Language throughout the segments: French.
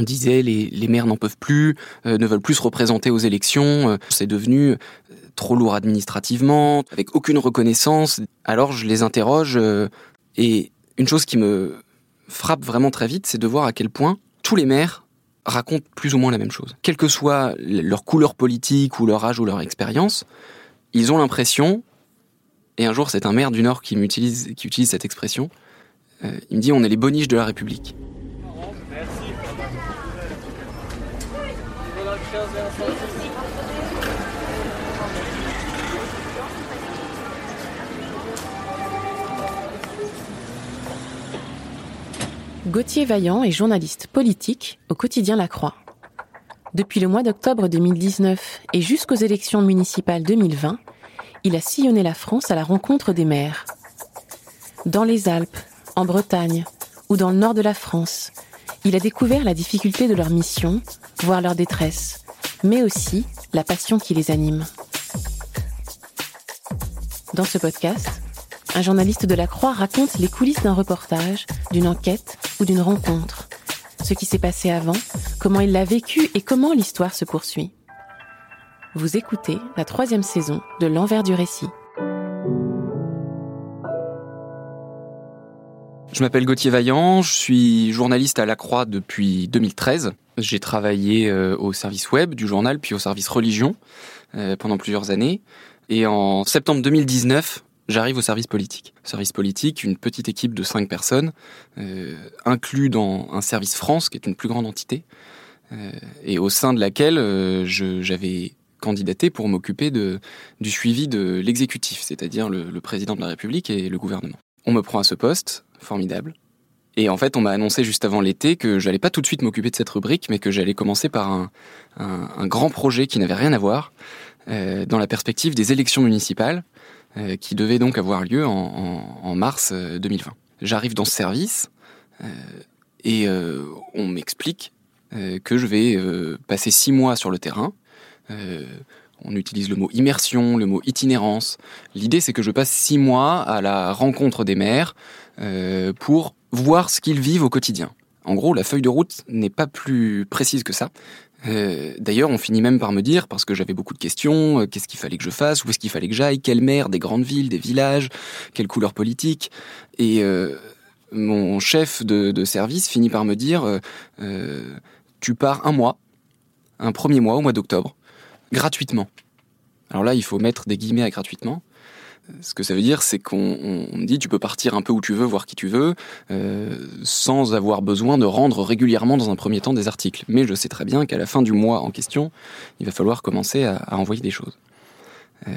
On disait les, les maires n'en peuvent plus, euh, ne veulent plus se représenter aux élections, euh, c'est devenu euh, trop lourd administrativement, avec aucune reconnaissance. Alors je les interroge et une chose qui me frappe vraiment très vite, c'est de voir à quel point tous les maires racontent plus ou moins la même chose. Quelle que soit leur couleur politique ou leur âge ou leur expérience, ils ont l'impression, et un jour c'est un maire du Nord qui, utilise, qui utilise cette expression, il me dit on est les boniches de la République. Gauthier Vaillant est journaliste politique au quotidien La Croix. Depuis le mois d'octobre 2019 et jusqu'aux élections municipales 2020, il a sillonné la France à la rencontre des maires. Dans les Alpes, en Bretagne ou dans le nord de la France, il a découvert la difficulté de leur mission, voire leur détresse, mais aussi la passion qui les anime. Dans ce podcast, un journaliste de la Croix raconte les coulisses d'un reportage, d'une enquête ou d'une rencontre. Ce qui s'est passé avant, comment il l'a vécu et comment l'histoire se poursuit. Vous écoutez la troisième saison de L'envers du récit. Je m'appelle Gauthier Vaillant, je suis journaliste à La Croix depuis 2013. J'ai travaillé euh, au service web du journal, puis au service religion euh, pendant plusieurs années. Et en septembre 2019, j'arrive au service politique. Service politique, une petite équipe de cinq personnes, euh, inclus dans un service France, qui est une plus grande entité, euh, et au sein de laquelle euh, j'avais candidaté pour m'occuper du suivi de l'exécutif, c'est-à-dire le, président de la République et le gouvernement. On me prend à ce poste, formidable. Et en fait, on m'a annoncé juste avant l'été que j'allais pas tout de suite m'occuper de cette rubrique, mais que j'allais commencer par un, grand projet qui n'avait rien à voir, dans la perspective des élections municipales, qui devait donc avoir lieu en mars 2020. Euh, J'arrive dans ce service euh, et on m'explique que je vais passer six mois sur le terrain. on utilise le mot immersion, le mot itinérance. L'idée, c'est que je passe six mois à la rencontre des maires pour voir ce qu'ils vivent au quotidien. En gros, la feuille de route n'est pas plus précise que ça. Euh, D'ailleurs, on finit même par me dire, parce que j'avais beaucoup de questions, euh, qu'est-ce qu'il fallait que je fasse, où est-ce qu'il fallait que j'aille, quelle maire des grandes villes, des villages, quelle couleur politique. Et euh, mon chef de, de, service finit par me dire, euh, tu pars un mois, un premier mois au mois d'octobre, gratuitement. Alors là, il faut mettre des guillemets à gratuitement. Ce que ça veut dire, c'est qu'on me dit tu peux partir un peu où tu veux, voir qui tu veux, euh, sans avoir besoin de rendre régulièrement dans un premier temps des articles. Mais je sais très bien qu'à la fin du mois en question, il va falloir commencer à, envoyer des choses. Euh,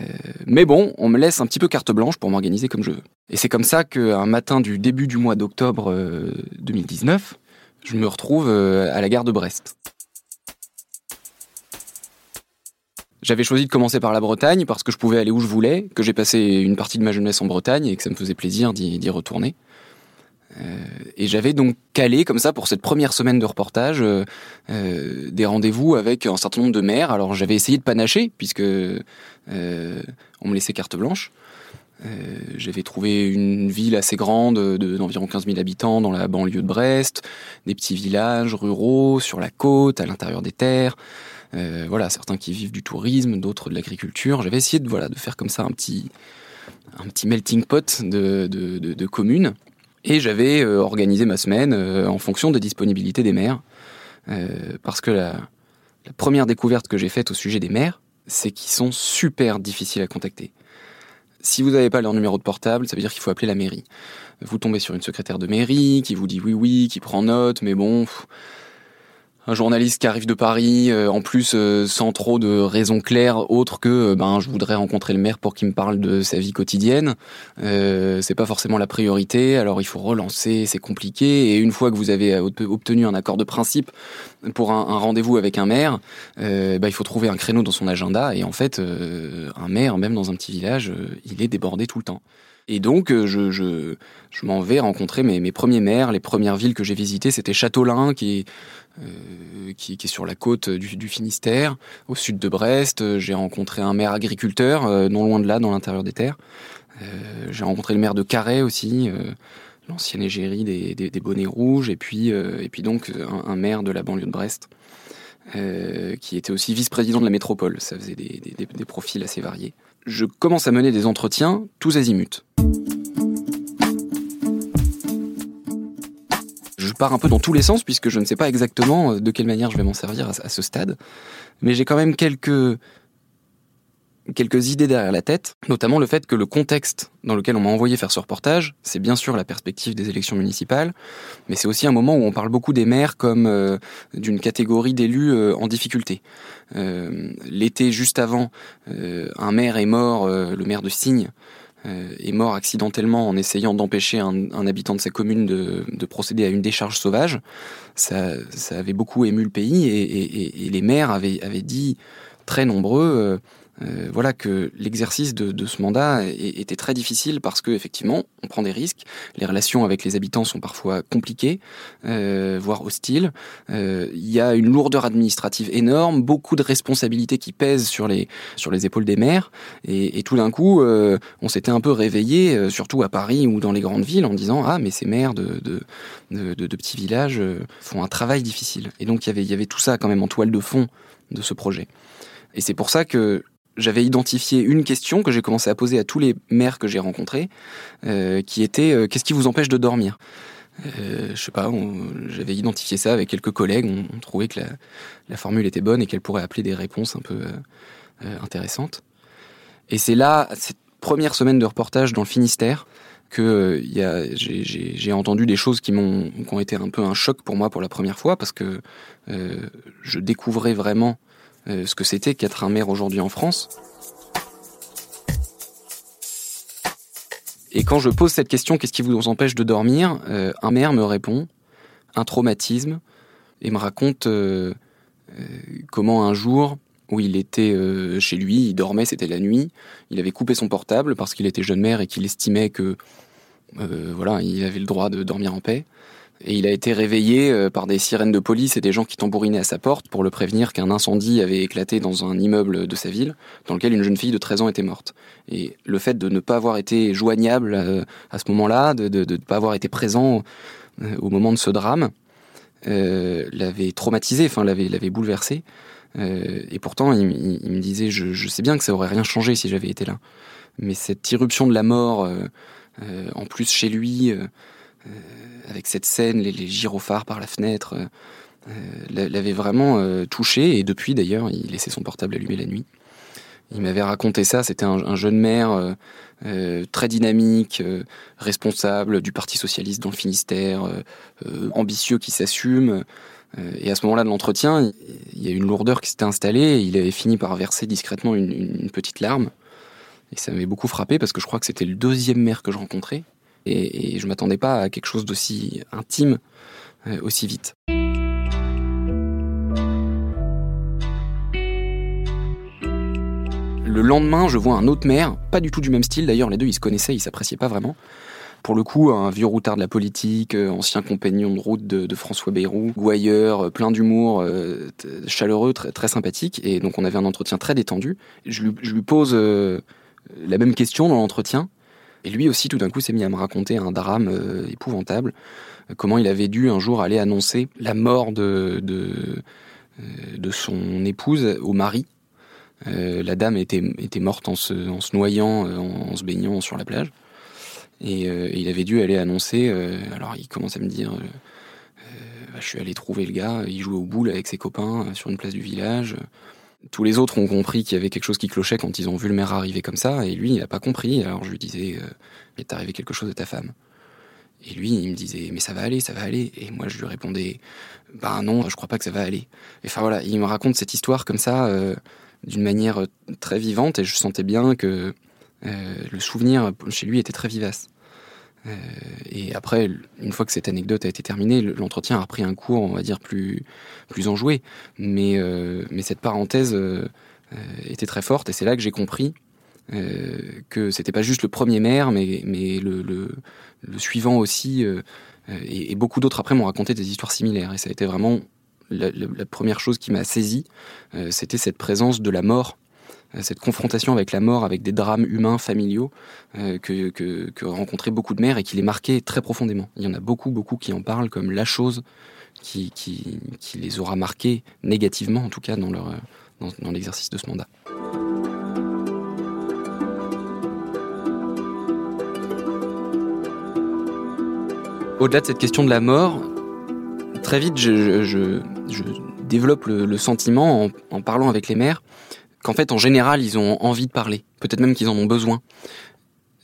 mais bon, on me laisse un petit peu carte blanche pour m'organiser comme je veux. Et c'est comme ça qu'un matin du début du mois d'octobre euh, 2019, je me retrouve euh, à la gare de Brest. J'avais choisi de commencer par la Bretagne parce que je pouvais aller où je voulais, que j'ai passé une partie de ma jeunesse en Bretagne et que ça me faisait plaisir d'y retourner. Euh, et j'avais donc calé comme ça pour cette première semaine de reportage euh, euh, des rendez-vous avec un certain nombre de maires. Alors j'avais essayé de panacher puisque on me laissait carte blanche. J'avais trouvé une ville assez grande d'environ de, 15 000 habitants dans la banlieue de Brest, des petits villages ruraux sur la côte, à l'intérieur des terres. Euh, voilà, certains qui vivent du tourisme, d'autres de l'agriculture. J'avais essayé de, voilà, de faire comme ça un petit, un petit melting pot de, de, de, communes. Et j'avais euh, organisé ma semaine euh, en fonction des disponibilités des maires. Parce que la, première découverte que j'ai faite au sujet des maires, c'est qu'ils sont super difficiles à contacter. Si vous n'avez pas leur numéro de portable, ça veut dire qu'il faut appeler la mairie. Vous tombez sur une secrétaire de mairie qui vous dit oui oui, qui prend note, mais bon... un journaliste qui arrive de Paris, euh, en plus euh, sans trop de raisons claires autres que euh, ben je voudrais rencontrer le maire pour qu'il me parle de sa vie quotidienne. c'est pas forcément la priorité, alors il faut relancer, c'est compliqué. Et une fois que vous avez obtenu un accord de principe pour un, rendez-vous avec un maire, ben, il faut trouver un créneau dans son agenda. Et en fait, un maire, même dans un petit village, il est débordé tout le temps. Et donc, je, je, m'en vais rencontrer mes, premiers maires. Les premières villes que j'ai visitées, c'était Châteaulin, qui est euh, sur la côte du, Finistère, au sud de Brest. J'ai rencontré un maire agriculteur, euh, non loin de là, dans l'intérieur des terres. Euh, j'ai rencontré le maire de Carhaix aussi, l'ancienne égérie des, bonnets rouges, et puis, donc un, maire de la banlieue de Brest, qui était aussi vice-président de la métropole. Ça faisait des profils assez variés. Je commence à mener des entretiens tous azimuts. Je pars un peu dans tous les sens puisque je ne sais pas exactement euh, de quelle manière je vais m'en servir à, ce stade. Mais j'ai quand même quelques idées derrière la tête, notamment le fait que le contexte dans lequel on m'a envoyé faire ce reportage, c'est bien sûr la perspective des élections municipales, mais c'est aussi un moment où on parle beaucoup des maires comme euh, d'une catégorie d'élus euh, en difficulté. L'été juste avant, un maire est mort, le maire de Signe, est mort accidentellement en essayant d'empêcher un, habitant de sa commune de, procéder à une décharge sauvage. Ça, avait beaucoup ému le pays et, et les maires avaient, avaient, dit très nombreux euh, euh, voilà que l'exercice de, ce mandat était très difficile parce que effectivement on prend des risques, les relations avec les habitants sont parfois compliquées, euh, voire hostiles. Euh, il y a une lourdeur administrative énorme, beaucoup de responsabilités qui pèsent sur les sur les épaules des maires, et, tout d'un coup on s'était un peu réveillé, surtout à Paris ou dans les grandes villes, en disant ah mais ces maires de de, de, petits villages font un travail difficile. Et donc il y avait il y avait tout ça quand même en toile de fond de ce projet. Et c'est pour ça que j'avais identifié une question que j'ai commencé à poser à tous les maires que j'ai rencontrés, euh, qui était euh, qu'est-ce qui vous empêche de dormir? Euh, Je sais pas, j'avais identifié ça avec quelques collègues, on, trouvait que la, formule était bonne et qu'elle pourrait appeler des réponses un peu intéressantes. Et c'est là, cette première semaine de reportage dans le Finistère, que j'ai entendu des choses qui m'ont qui ont été un peu un choc pour moi pour la première fois parce que je découvrais vraiment euh, ce que c'était qu'être un maire aujourd'hui en France. Et quand je pose cette question, qu'est-ce qui vous empêche de dormir euh, Un maire me répond, un traumatisme, et me raconte euh, comment un jour où il était chez lui, il dormait, c'était la nuit, il avait coupé son portable parce qu'il était jeune maire et qu'il estimait que voilà, il avait le droit de dormir en paix. Et il a été réveillé euh, par des sirènes de police et des gens qui tambourinaient à sa porte pour le prévenir qu'un incendie avait éclaté dans un immeuble de sa ville, dans lequel une jeune fille de 13 ans était morte. Et le fait de ne pas avoir été joignable euh, à ce moment-là, de ne pas avoir été présent euh, au moment de ce drame, l'avait traumatisé, enfin l'avait, bouleversé. et pourtant, il, me disait, je, je, sais bien que ça aurait rien changé si j'avais été là. Mais cette irruption de la mort, en plus chez lui, avec cette scène, les, gyrophares par la fenêtre, euh, euh, l'avait vraiment euh, touché. Et depuis, d'ailleurs, il laissait son portable allumé la nuit. Il m'avait raconté ça. C'était un, jeune maire très dynamique, responsable du Parti socialiste dans le Finistère, ambitieux qui s'assume. et à ce moment-là de l'entretien, il y a une lourdeur qui s'était installée. Et il avait fini par verser discrètement une, une petite larme. Et ça m'avait beaucoup frappé parce que je crois que c'était le deuxième maire que je rencontrais. Et, et je m'attendais pas à quelque chose d'aussi intime euh, aussi vite. Le lendemain, je vois un autre maire, pas du tout du même style d'ailleurs, les deux ils se connaissaient, ils s'appréciaient pas vraiment. Pour le coup, un vieux routard de la politique, euh, ancien compagnon de route de, François Bayrou, gouailleur, euh, plein d'humour, chaleureux, très, sympathique. Et donc on avait un entretien très détendu. Je lui pose la même question dans l'entretien. Et lui aussi, tout d'un coup, s'est mis à me raconter un drame euh, épouvantable, euh, comment il avait dû un jour aller annoncer la mort de, de, euh, son épouse au mari. la dame était, était morte en se, en se noyant, en, se baignant sur la plage. Et, il avait dû aller annoncer. alors il commence à me dire bah, Je suis allé trouver le gars, il jouait au boule avec ses copains sur une place du village tous les autres ont compris qu'il y avait quelque chose qui clochait quand ils ont vu le maire arriver comme ça, et lui, il n'a pas compris. Alors je lui disais, euh, il est arrivé quelque chose à ta femme. Et lui, il me disait, mais ça va aller, ça va aller. Et moi, je lui répondais, bah non, je crois pas que ça va aller. Et enfin voilà, il me raconte cette histoire comme ça, euh, d'une manière euh, très vivante, et je sentais bien que euh, le souvenir chez lui était très vivace. Et après, une fois que cette anecdote a été terminée, l'entretien a pris un cours, on va dire, plus, plus enjoué. Mais, mais cette parenthèse était très forte, et c'est là que j'ai compris euh, que c'était pas juste le premier maire, mais, mais le, suivant aussi, euh, et, beaucoup d'autres après m'ont raconté des histoires similaires. Et ça a été vraiment la, première chose qui m'a saisi, euh, c'était cette présence de la mort cette confrontation avec la mort, avec des drames humains, familiaux, euh, que, rencontraient beaucoup de mères et qui les marquaient très profondément. Il y en a beaucoup, beaucoup qui en parlent comme la chose qui, les aura marqués négativement, en tout cas dans, leur, dans, l'exercice de ce mandat. Au-delà de cette question de la mort, très vite, je, développe le, sentiment, en, en, parlant avec les maires, qu'en fait, en général, ils ont envie de parler. Peut-être même qu'ils en ont besoin.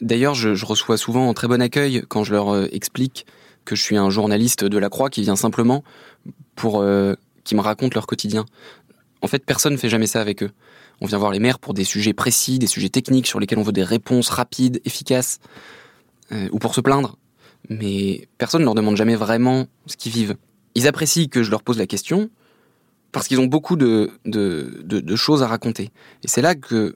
D'ailleurs, je, reçois souvent un très bon accueil quand je leur euh, explique que je suis un journaliste de la Croix qui vient simplement pour euh, qui me raconte leur quotidien. En fait, personne ne fait jamais ça avec eux. On vient voir les maires pour des sujets précis, des sujets techniques sur lesquels on veut des réponses rapides, efficaces, euh, ou pour se plaindre mais personne ne leur demande jamais vraiment ce qu'ils vivent. Ils apprécient que je leur pose la question parce qu'ils ont beaucoup de, choses à raconter. Et c'est là que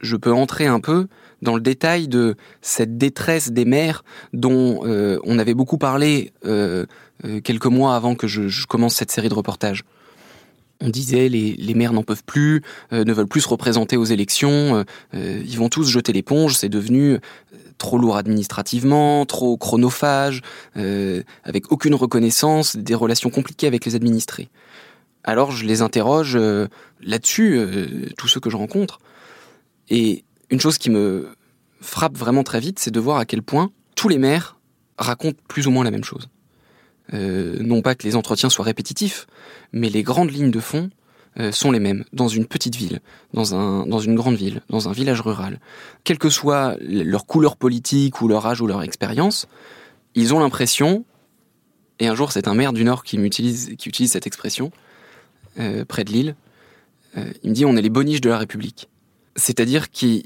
je peux entrer un peu dans le détail de cette détresse des mères dont euh, on avait beaucoup parlé euh, euh, quelques mois avant que je, commence cette série de reportages. On disait les, les maires n'en peuvent plus, ne veulent plus se représenter aux élections, ils vont tous jeter l'éponge, c'est devenu trop lourd administrativement, trop chronophage, avec aucune reconnaissance, des relations compliquées avec les administrés. Alors je les interroge euh, là-dessus, euh, tous ceux que je rencontre. Et une chose qui me frappe vraiment très vite, c'est de voir à quel point tous les maires racontent plus ou moins la même chose. Euh, non pas que les entretiens soient répétitifs, mais les grandes lignes de fond sont les mêmes dans une petite ville, dans une grande ville, dans un village rural. Quelle que soit leur couleur politique ou leur âge ou leur expérience, ils ont l'impression, et un jour c'est un maire du Nord qui, utilise, qui utilise cette expression, euh, près de Lille, euh, il me dit on est les boniches de la République. C'est-à-dire qu'ils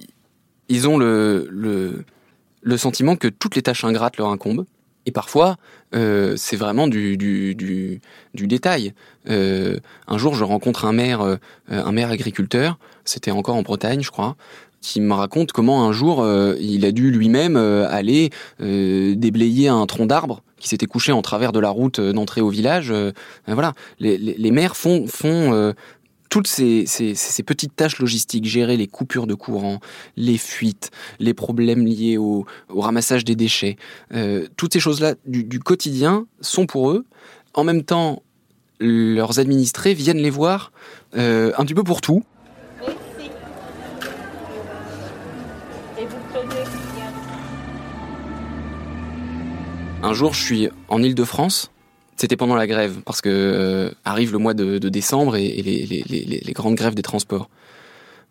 ont le, le, sentiment que toutes les tâches ingrates leur incombent, et parfois, euh, c'est vraiment du, du, du, du détail. Un jour, je rencontre un maire, un maire agriculteur, c'était encore en Bretagne, je crois, qui me raconte comment un jour, euh, il a dû lui-même euh, aller euh, déblayer un tronc d'arbre qui s'était couché en travers de la route d'entrée au village. voilà, les, maires font, toutes ces, petites tâches logistiques, gérer les coupures de courant, les fuites, les problèmes liés au, ramassage des déchets, toutes ces choses-là du, quotidien sont pour eux. En même temps, leurs administrés viennent les voir un petit peu pour tout. Un jour, je suis en Île-de-France c'était pendant la grève, parce que euh, arrive le mois de, décembre et, les, grandes grèves des transports.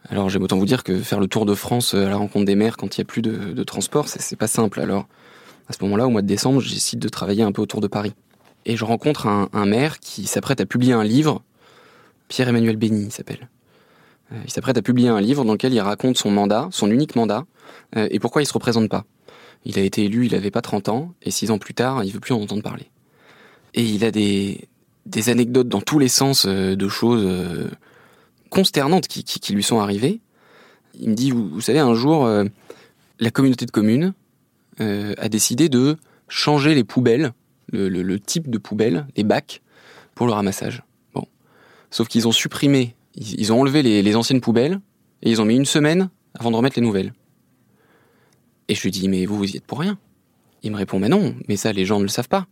Alors j'aime autant vous dire que faire le tour de France euh, à la rencontre des maires quand il n'y a plus de, de transport, c'est pas simple. Alors à ce moment-là, au mois de décembre, je décide de travailler un peu autour de Paris. Et je rencontre un, maire qui s'apprête à publier un livre, Pierre-Emmanuel Béni il s'appelle. Euh, il s'apprête à publier un livre dans lequel il raconte son mandat, son unique mandat, et pourquoi il se représente pas. Il a été élu, il avait pas 30 ans, et six ans plus tard, il veut plus en entendre parler. Et il a des, anecdotes dans tous les sens euh, de choses euh, consternantes qui, lui sont arrivées. Il me dit, vous, savez, un jour, euh, la communauté de communes a décidé de changer les poubelles, le, le, le, type de poubelle, les bacs, pour le ramassage. Bon. Sauf qu'ils ont supprimé, ils, ils ont enlevé les, les, anciennes poubelles et ils ont mis une semaine avant de remettre les nouvelles. Et je lui dis, mais vous, vous y êtes pour rien. Il me répond, mais non, mais ça, les gens ne le savent pas.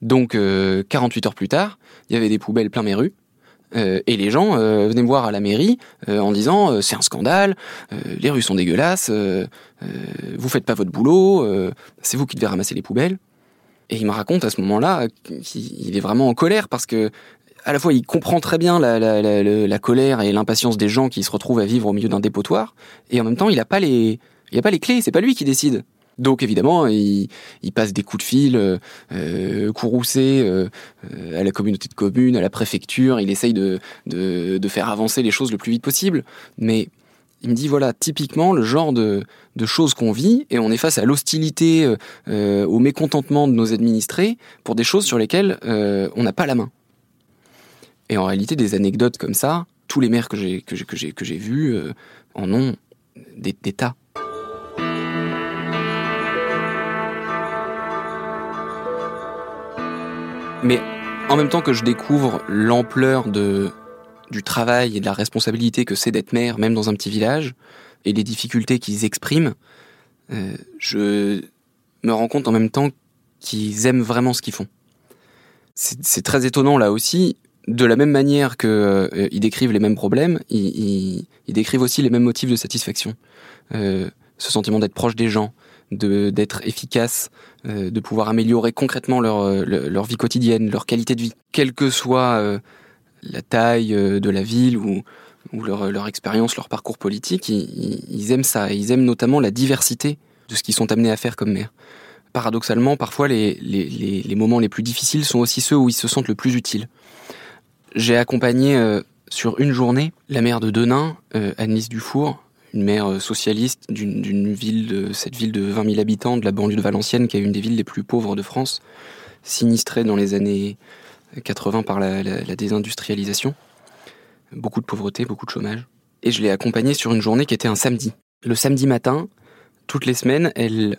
Donc, euh, 48 heures plus tard, il y avait des poubelles plein mes rues. Euh, et les gens euh, venaient me voir à la mairie euh, en disant euh, c'est un scandale, euh, les rues sont dégueulasses, vous faites pas votre boulot, c'est vous qui devez ramasser les poubelles. Et il me raconte à ce moment-là qu'il est vraiment en colère parce que à la fois il comprend très bien la, la, colère et l'impatience des gens qui se retrouvent à vivre au milieu d'un dépotoir, et en même temps il a pas les il a pas les clés, c'est pas lui qui décide. Donc évidemment, il, passe des coups de fil euh, euh courroucés euh, à la communauté de communes, à la préfecture. Il essaye de, faire avancer les choses le plus vite possible. Mais il me dit voilà, typiquement le genre de, choses qu'on vit et on est face à l'hostilité, euh, au mécontentement de nos administrés pour des choses sur lesquelles on n'a pas la main. Et en réalité, des anecdotes comme ça, tous les maires que j'ai vus en ont des tas. Mais en même temps que je découvre l'ampleur de, du travail et de la responsabilité que c'est d'être maire, même dans un petit village, et les difficultés qu'ils expriment, euh, je me rends compte en même temps qu'ils aiment vraiment ce qu'ils font. C'est très étonnant là aussi. De la même manière qu'ils euh, décrivent les mêmes problèmes, ils, décrivent aussi les mêmes motifs de satisfaction. Euh, ce sentiment d'être proche des gens, d'être efficace, de pouvoir améliorer concrètement leur, euh, leur vie quotidienne, leur qualité de vie, quelle que soit euh, la taille de la ville ou, leur, leur expérience, leur parcours politique, ils, aiment ça. Ils aiment notamment la diversité de ce qu'ils sont amenés à faire comme maire. Paradoxalement, parfois, les, les, les, moments les plus difficiles sont aussi ceux où ils se sentent le plus utiles. J'ai accompagné sur une journée la maire de Denain, Annelise Dufour, une maire euh, socialiste d'une ville de cette ville de 20 000 habitants de la banlieue de Valenciennes, qui est une des villes les plus pauvres de France, sinistrée dans les années 80 par la, désindustrialisation. Beaucoup de pauvreté, beaucoup de chômage. Et je l'ai accompagnée sur une journée qui était un samedi. Le samedi matin, toutes les semaines, elle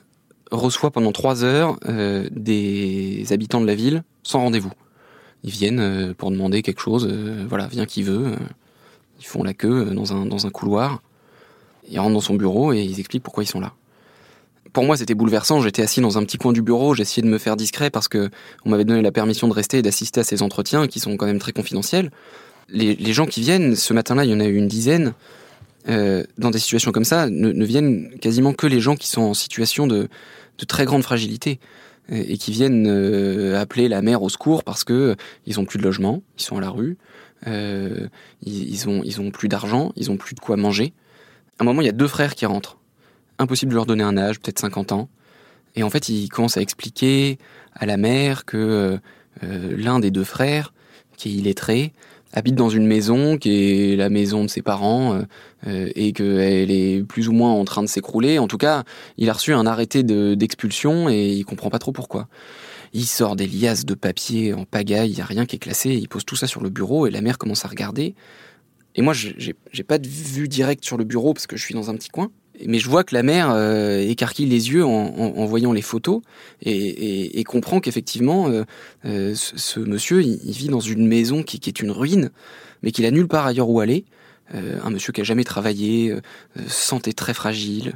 reçoit pendant trois heures euh, des habitants de la ville sans rendez-vous. Ils viennent euh, pour demander quelque chose, voilà, vient qui veut. ils font la queue dans un, dans un couloir. Ils rentrent dans son bureau et ils expliquent pourquoi ils sont là. Pour moi, c'était bouleversant. J'étais assis dans un petit coin du bureau. J'essayais de me faire discret parce que on m'avait donné la permission de rester et d'assister à ces entretiens qui sont quand même très confidentiels. Les, gens qui viennent, ce matin-là, il y en a eu une dizaine, euh, dans des situations comme ça, ne, viennent quasiment que les gens qui sont en situation de, très grande fragilité et, qui viennent euh, appeler la mère au secours parce que euh, ils ont plus de logement, ils sont à la rue, ils, ils, ils ont plus d'argent, ils ont plus de quoi manger un moment, il y a deux frères qui rentrent. Impossible de leur donner un âge, peut-être 50 ans. Et en fait, ils commencent à expliquer à la mère que euh, l'un des deux frères, qui est illettré, habite dans une maison qui est la maison de ses parents euh, euh, et qu'elle est plus ou moins en train de s'écrouler. En tout cas, il a reçu un arrêté d'expulsion et il comprend pas trop pourquoi. Il sort des liasses de papier en pagaille, il n'y a rien qui est classé, il pose tout ça sur le bureau et la mère commence à regarder. Et moi, j'ai pas de vue directe sur le bureau parce que je suis dans un petit coin. Mais je vois que la mère euh, écarquille les yeux en, voyant les photos et, comprend qu'effectivement, euh, euh, ce, monsieur, il, vit dans une maison qui, est une ruine, mais qu'il a nulle part ailleurs où aller. un monsieur qui a jamais travaillé, santé très fragile.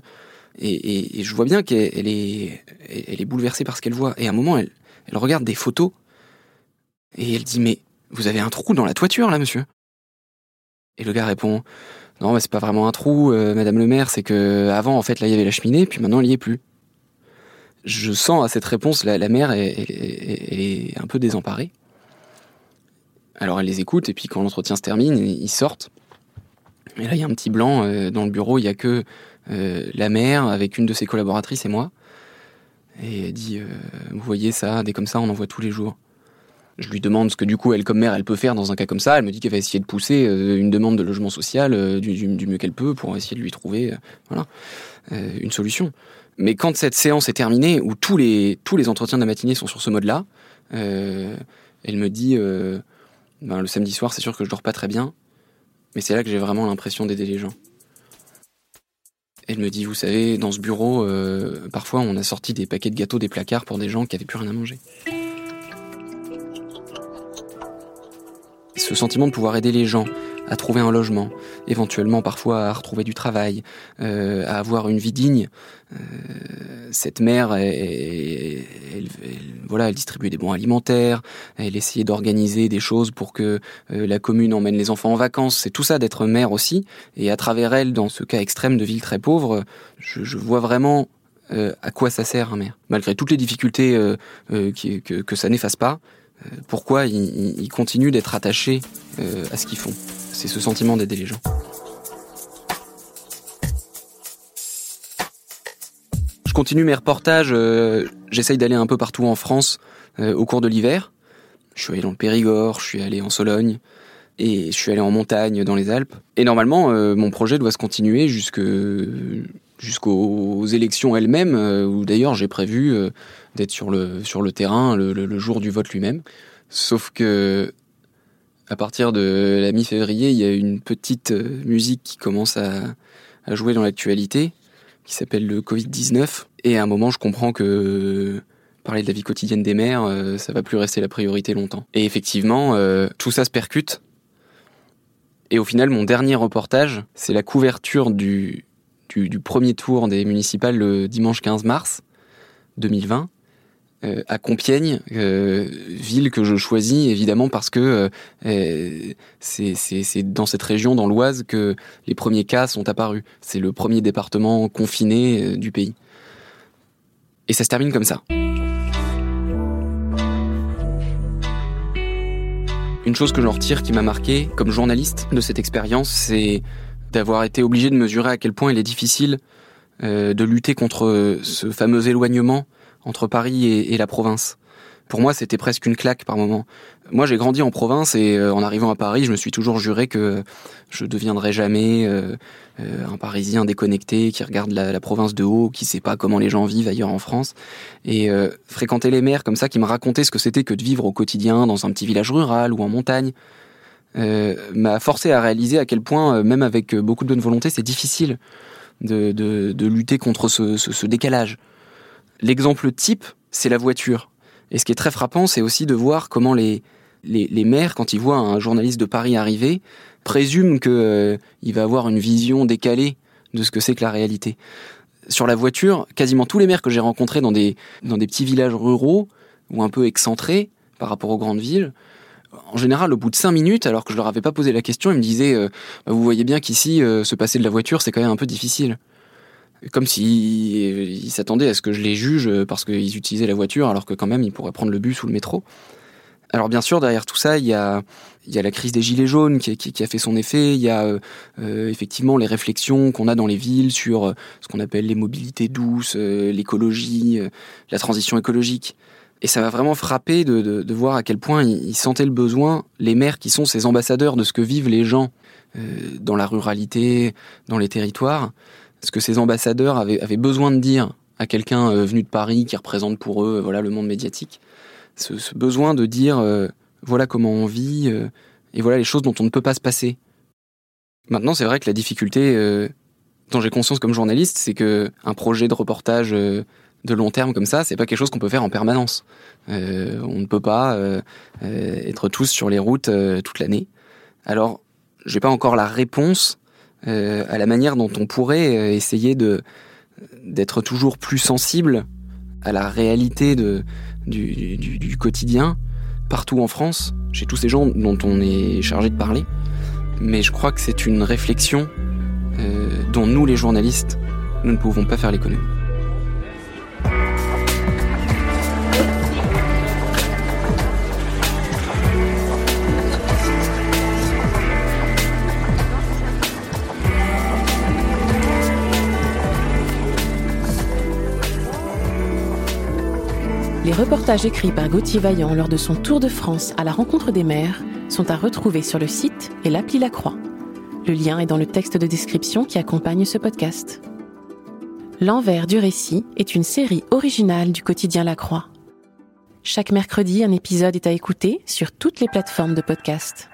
Et, je vois bien qu'elle est, bouleversée par ce qu'elle voit. Et à un moment, elle regarde des photos et elle dit Mais vous avez un trou dans la toiture là, monsieur et le gars répond Non, mais c'est pas vraiment un trou, euh, Madame le maire, c'est que avant, en fait, là, il y avait la cheminée, puis maintenant, il n'y est plus. Je sens à cette réponse, la, la mère est, un peu désemparée. Alors elle les écoute, et puis quand l'entretien se termine, ils sortent. Et là, il y a un petit blanc euh, dans le bureau, il n'y a que euh, la mère avec une de ses collaboratrices et moi. Et elle dit Vous voyez ça, des comme ça, on en voit tous les jours. Je lui demande ce que du coup elle comme mère elle peut faire dans un cas comme ça. Elle me dit qu'elle va essayer de pousser euh, une demande de logement social euh, du, mieux qu'elle peut pour essayer de lui trouver euh, voilà une solution. Mais quand cette séance est terminée, où tous les tous les entretiens de la matinée sont sur ce mode-là, elle me dit ben, le samedi soir c'est sûr que je dors pas très bien, mais c'est là que j'ai vraiment l'impression d'aider les gens. Elle me dit, vous savez, dans ce bureau, parfois on a sorti des paquets de gâteaux des placards pour des gens qui avaient plus rien à manger. Ce sentiment de pouvoir aider les gens à trouver un logement, éventuellement parfois à retrouver du travail, euh, à avoir une vie digne. Euh, cette mère, elle, voilà, elle distribuait des bons alimentaires, elle essayait d'organiser des choses pour que euh, la commune emmène les enfants en vacances. C'est tout ça d'être mère aussi. Et à travers elle, dans ce cas extrême de ville très pauvre, je, vois vraiment à quoi ça sert un maire, malgré toutes les difficultés que ça n'efface pas pourquoi ils, continuent d'être attachés euh, à ce qu'ils font. C'est ce sentiment d'aider les gens? Je continue mes reportages, euh, j'essaye d'aller un peu partout en France euh, au cours de l'hiver. Je suis allé dans le Périgord, je suis allé en Sologne et je suis allé en montagne dans les Alpes. Et normalement, euh, mon projet doit se continuer jusque jusqu'aux élections elles-mêmes, euh, où d'ailleurs j'ai prévu euh, d'être sur le sur le terrain le, jour du vote lui-même. Sauf que à partir de la mi-février, il y a une petite euh, musique qui commence à, jouer dans l'actualité, qui s'appelle le Covid-19. Et à un moment, je comprends que parler de la vie quotidienne des euh, ça va plus rester la priorité longtemps. Et effectivement, tout ça se percute. Et au final, mon dernier reportage, c'est la couverture du, du, premier tour des municipales le dimanche 15 mars 2020 euh, à Compiègne, euh, ville que je choisis évidemment parce que euh, euh, c'est dans cette région, dans l'Oise, que les premiers cas sont apparus. C'est le premier département confiné du pays. Et ça se termine comme ça. Une chose que j'en retire qui m'a marqué comme journaliste de cette expérience, c'est d'avoir été obligé de mesurer à quel point il est difficile euh, de lutter contre ce fameux éloignement entre Paris et, et la province. Pour moi, c'était presque une claque par moment. Moi, j'ai grandi en province et euh, en arrivant à Paris, je me suis toujours juré que je deviendrais jamais euh, euh, un Parisien déconnecté qui regarde la, la province de haut, qui sait pas comment les gens vivent ailleurs en France. Et euh, fréquenter les maires comme ça, qui me racontaient ce que c'était que de vivre au quotidien dans un petit village rural ou en montagne, euh, m'a forcé à réaliser à quel point, euh, même avec euh, beaucoup de bonne volonté, c'est difficile de, de, lutter contre ce, ce, décalage. L'exemple type, c'est la voiture. Et ce qui est très frappant, c'est aussi de voir comment les, les, les maires, quand ils voient un journaliste de Paris arriver, présument qu'il euh, il va avoir une vision décalée de ce que c'est que la réalité. Sur la voiture, quasiment tous les maires que j'ai rencontrés dans des, dans des petits villages ruraux ou un peu excentrés par rapport aux grandes villes, en général, au bout de cinq minutes, alors que je leur avais pas posé la question, ils me disaient euh, Bah, Vous voyez bien qu'ici, euh, se passer de la voiture, c'est quand même un peu difficile. Comme s'ils s'attendaient à ce que je les juge euh, parce qu'ils utilisaient la voiture, alors que quand même, ils pourraient prendre le bus ou le métro. Alors bien sûr, derrière tout ça, il y a, la crise des gilets jaunes qui, qui, a fait son effet. Il y a euh, euh, effectivement les réflexions qu'on a dans les villes sur euh, ce qu'on appelle les mobilités douces, euh, l'écologie, euh, la transition écologique. Et ça m'a vraiment frappé de, de, voir à quel point ils, sentaient le besoin, les maires qui sont ces ambassadeurs de ce que vivent les gens euh, dans la ruralité, dans les territoires, ce que ces ambassadeurs avaient, besoin de dire à quelqu'un euh, venu de Paris qui représente pour eux voilà le monde médiatique ce, besoin de dire euh, voilà comment on vit et voilà les choses dont on ne peut pas se passer. Maintenant, c'est vrai que la difficulté dont j'ai conscience comme journaliste, c'est que un projet de reportage de long terme comme ça, c'est pas quelque chose qu'on peut faire en permanence. Euh, on ne peut pas euh, euh, être tous sur les routes toute l'année. Alors, j'ai pas encore la réponse à la manière dont on pourrait essayer de d'être toujours plus sensible à la réalité de, du, du, quotidien partout en France, chez tous ces gens dont on est chargé de parler. Mais je crois que c'est une réflexion dont nous, les journalistes, nous ne pouvons pas faire l'économie. Les reportages écrits par Gauthier Vaillant lors de son tour de France à la rencontre des maires sont à retrouver sur le site et l'appli La Croix. Le lien est dans le texte de description qui accompagne ce podcast. L'envers du récit est une série originale du quotidien La Croix. Chaque mercredi, un épisode est à écouter sur toutes les plateformes de podcast.